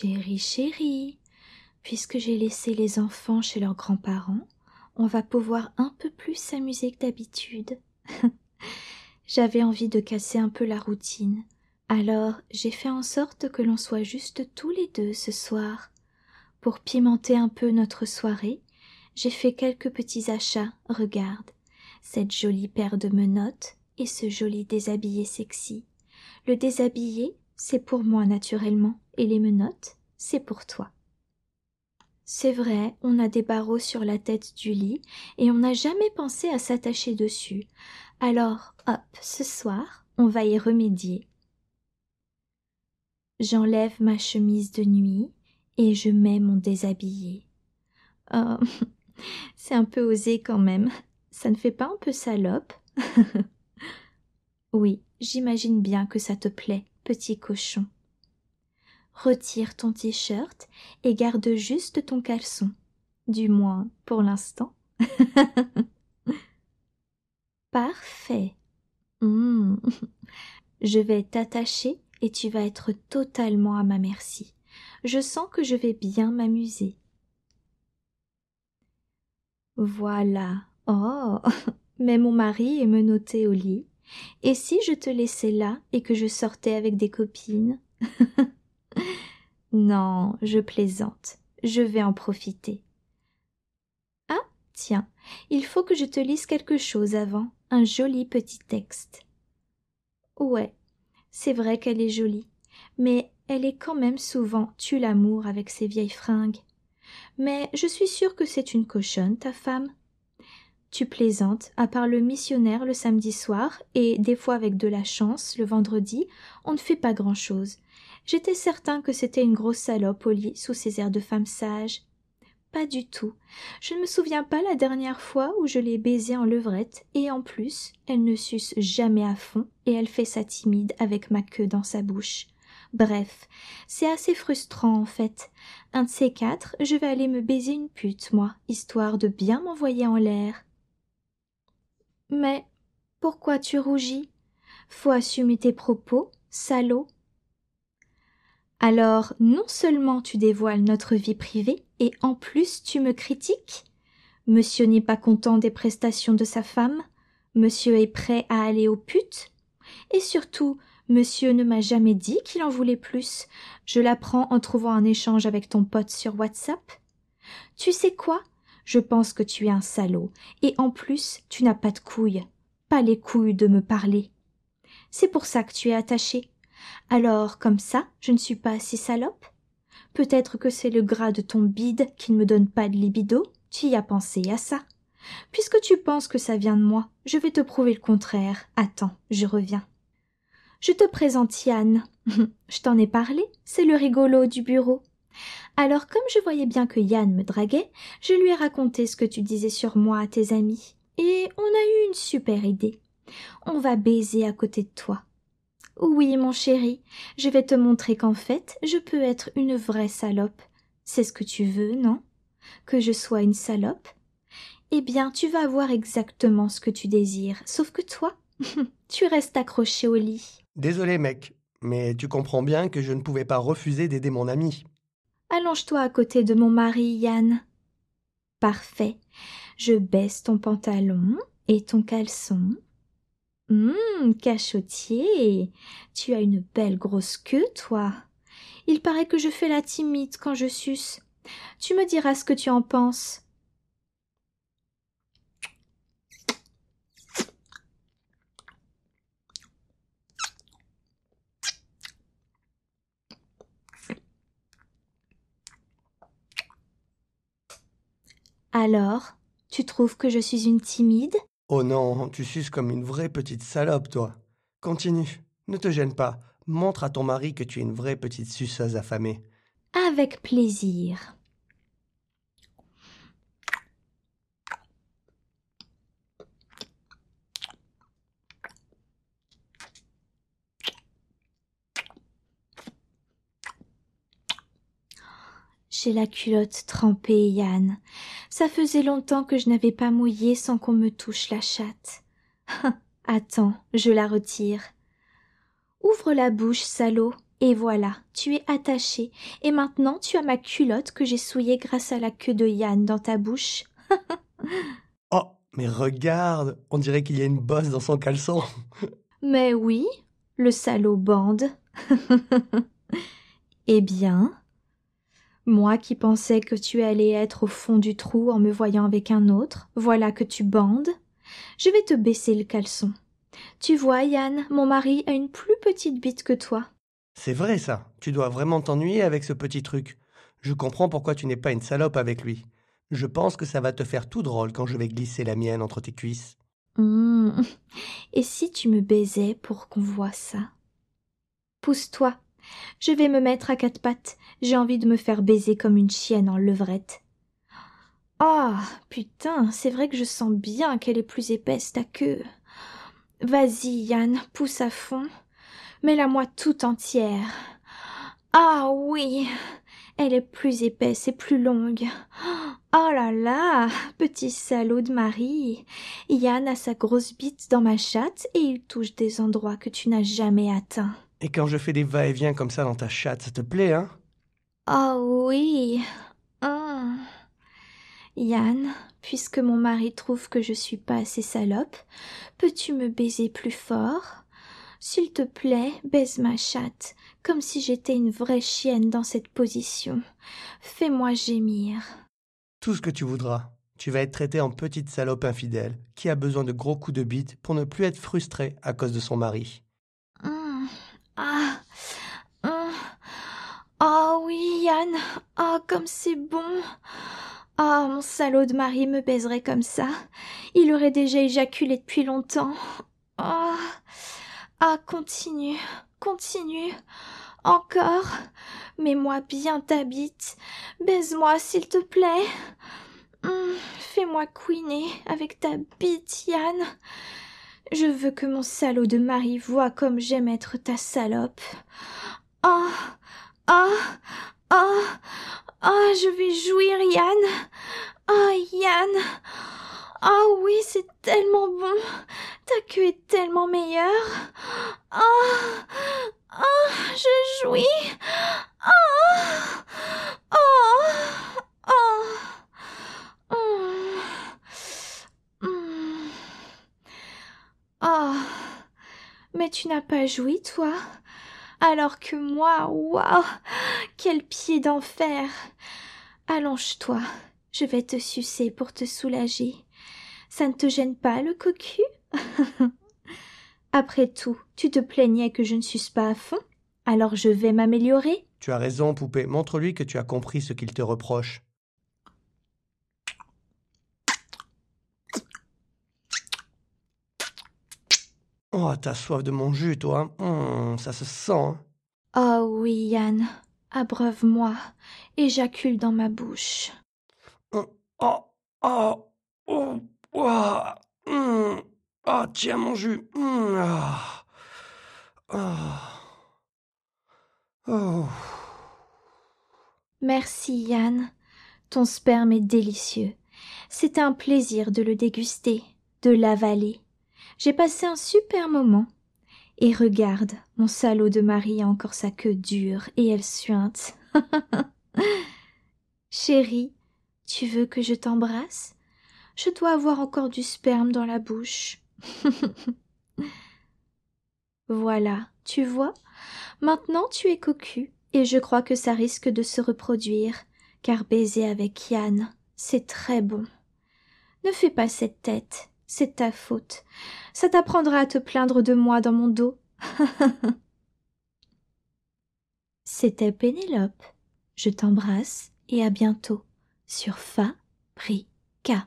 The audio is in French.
Chérie, chérie, puisque j'ai laissé les enfants chez leurs grands-parents, on va pouvoir un peu plus s'amuser que d'habitude. J'avais envie de casser un peu la routine. Alors j'ai fait en sorte que l'on soit juste tous les deux ce soir. Pour pimenter un peu notre soirée, j'ai fait quelques petits achats, regarde. Cette jolie paire de menottes et ce joli déshabillé sexy. Le déshabillé, c'est pour moi naturellement, et les menottes, c'est pour toi. C'est vrai, on a des barreaux sur la tête du lit, et on n'a jamais pensé à s'attacher dessus. Alors, hop, ce soir, on va y remédier. J'enlève ma chemise de nuit et je mets mon déshabillé. Oh, c'est un peu osé quand même. Ça ne fait pas un peu salope? Oui, j'imagine bien que ça te plaît, petit cochon. Retire ton t-shirt et garde juste ton caleçon. Du moins, pour l'instant. Parfait. Mmh. Je vais t'attacher et tu vas être totalement à ma merci. Je sens que je vais bien m'amuser. Voilà. Oh. Mais mon mari est menotté au lit. Et si je te laissais là et que je sortais avec des copines? Non, je plaisante. Je vais en profiter. Ah, tiens, il faut que je te lise quelque chose avant, un joli petit texte. Ouais, c'est vrai qu'elle est jolie, mais elle est quand même souvent tue l'amour avec ses vieilles fringues. Mais je suis sûre que c'est une cochonne, ta femme. Tu plaisantes, à part le missionnaire le samedi soir, et des fois avec de la chance, le vendredi, on ne fait pas grand-chose. J'étais certain que c'était une grosse salope au lit, sous ses airs de femme sage. Pas du tout. Je ne me souviens pas la dernière fois où je l'ai baisée en levrette, et en plus, elle ne suce jamais à fond, et elle fait sa timide avec ma queue dans sa bouche. Bref, c'est assez frustrant en fait. Un de ces quatre, je vais aller me baiser une pute, moi, histoire de bien m'envoyer en l'air. Mais pourquoi tu rougis? Faut assumer tes propos, salaud. Alors non seulement tu dévoiles notre vie privée, et en plus tu me critiques? Monsieur n'est pas content des prestations de sa femme? Monsieur est prêt à aller aux putes? Et surtout, monsieur ne m'a jamais dit qu'il en voulait plus. Je l'apprends en trouvant un échange avec ton pote sur WhatsApp. Tu sais quoi? Je pense que tu es un salaud, et en plus tu n'as pas de couilles. Pas les couilles de me parler. C'est pour ça que tu es attaché. Alors, comme ça, je ne suis pas si salope? Peut-être que c'est le gras de ton bide qui ne me donne pas de libido? Tu y as pensé à ça? Puisque tu penses que ça vient de moi, je vais te prouver le contraire. Attends, je reviens. Je te présente Yann. je t'en ai parlé, c'est le rigolo du bureau. Alors comme je voyais bien que Yann me draguait, je lui ai raconté ce que tu disais sur moi à tes amis. Et on a eu une super idée. On va baiser à côté de toi. Oui, mon chéri, je vais te montrer qu'en fait, je peux être une vraie salope. C'est ce que tu veux, non? Que je sois une salope? Eh bien, tu vas avoir exactement ce que tu désires, sauf que toi, tu restes accroché au lit. Désolé, mec, mais tu comprends bien que je ne pouvais pas refuser d'aider mon ami. Allonge-toi à côté de mon mari, Yann. Parfait. Je baisse ton pantalon et ton caleçon Hum, cachotier. Tu as une belle grosse queue, toi. Il paraît que je fais la timide quand je suce. Tu me diras ce que tu en penses. Alors, tu trouves que je suis une timide? Oh non, tu suces comme une vraie petite salope, toi. Continue, ne te gêne pas. Montre à ton mari que tu es une vraie petite suceuse affamée. Avec plaisir. J'ai la culotte trempée, Yann. Ça faisait longtemps que je n'avais pas mouillé sans qu'on me touche la chatte. Attends, je la retire. Ouvre la bouche, salaud. Et voilà, tu es attaché, et maintenant tu as ma culotte que j'ai souillée grâce à la queue de Yann dans ta bouche. oh, mais regarde, on dirait qu'il y a une bosse dans son caleçon. mais oui, le salaud bande. eh bien, moi qui pensais que tu allais être au fond du trou en me voyant avec un autre, voilà que tu bandes. Je vais te baisser le caleçon. Tu vois, Yann, mon mari a une plus petite bite que toi. C'est vrai ça. Tu dois vraiment t'ennuyer avec ce petit truc. Je comprends pourquoi tu n'es pas une salope avec lui. Je pense que ça va te faire tout drôle quand je vais glisser la mienne entre tes cuisses. Mmh. Et si tu me baisais pour qu'on voie ça? Pousse-toi, je vais me mettre à quatre pattes. J'ai envie de me faire baiser comme une chienne en levrette. Ah, putain, c'est vrai que je sens bien qu'elle est plus épaisse ta queue. Vas-y, Yann, pousse à fond. Mets-la-moi tout entière. Ah oui, elle est plus épaisse et plus longue. Oh là là, petit salaud de Marie. Yann a sa grosse bite dans ma chatte et il touche des endroits que tu n'as jamais atteints. Et quand je fais des va-et-vient comme ça dans ta chatte, ça te plaît, hein? Oh oui. Hum. Yann, puisque mon mari trouve que je suis pas assez salope, peux-tu me baiser plus fort? S'il te plaît, baise ma chatte, comme si j'étais une vraie chienne dans cette position. Fais-moi gémir. Tout ce que tu voudras. Tu vas être traité en petite salope infidèle, qui a besoin de gros coups de bite pour ne plus être frustrée à cause de son mari. Ah. Oh oui, Yann. Ah, comme c'est bon. Ah, mon salaud de mari me baiserait comme ça. Il aurait déjà éjaculé depuis longtemps. Ah. Ah, continue, continue. Encore. Mets-moi bien ta bite. Baise-moi, s'il te plaît. Hum, fais-moi couiner avec ta bite, Yann. Je veux que mon salaud de mari voie comme j'aime être ta salope. Ah, ah, ah, ah, je vais jouir, Yann. Ah, Yann. Ah oui, c'est tellement bon. Ta queue est tellement meilleure. Ah, ah, je jouis. Ah, ah, ah. Oh. Mais tu n'as pas joui, toi Alors que moi, waouh Quel pied d'enfer Allonge-toi, je vais te sucer pour te soulager. Ça ne te gêne pas, le cocu? Après tout, tu te plaignais que je ne suce pas à fond, alors je vais m'améliorer. Tu as raison, poupée, montre-lui que tu as compris ce qu'il te reproche. Oh, t'as soif de mon jus, toi. Hum, ça se sent. Oh oui, Yann. Abreuve-moi. Éjacule dans ma bouche. Oh, oh, oh, oh, oh, oh tiens mon jus. Ah. oh. Merci, Yann. Ton sperme est délicieux. C'est un plaisir de le déguster, de l'avaler. J'ai passé un super moment. Et regarde, mon salaud de mari a encore sa queue dure et elle suinte. Chérie, tu veux que je t'embrasse? Je dois avoir encore du sperme dans la bouche. voilà, tu vois, maintenant tu es cocu, et je crois que ça risque de se reproduire, car baiser avec Yann, c'est très bon. Ne fais pas cette tête, c'est ta faute. Ça t'apprendra à te plaindre de moi dans mon dos. C'était Pénélope. Je t'embrasse et à bientôt sur Fabrica.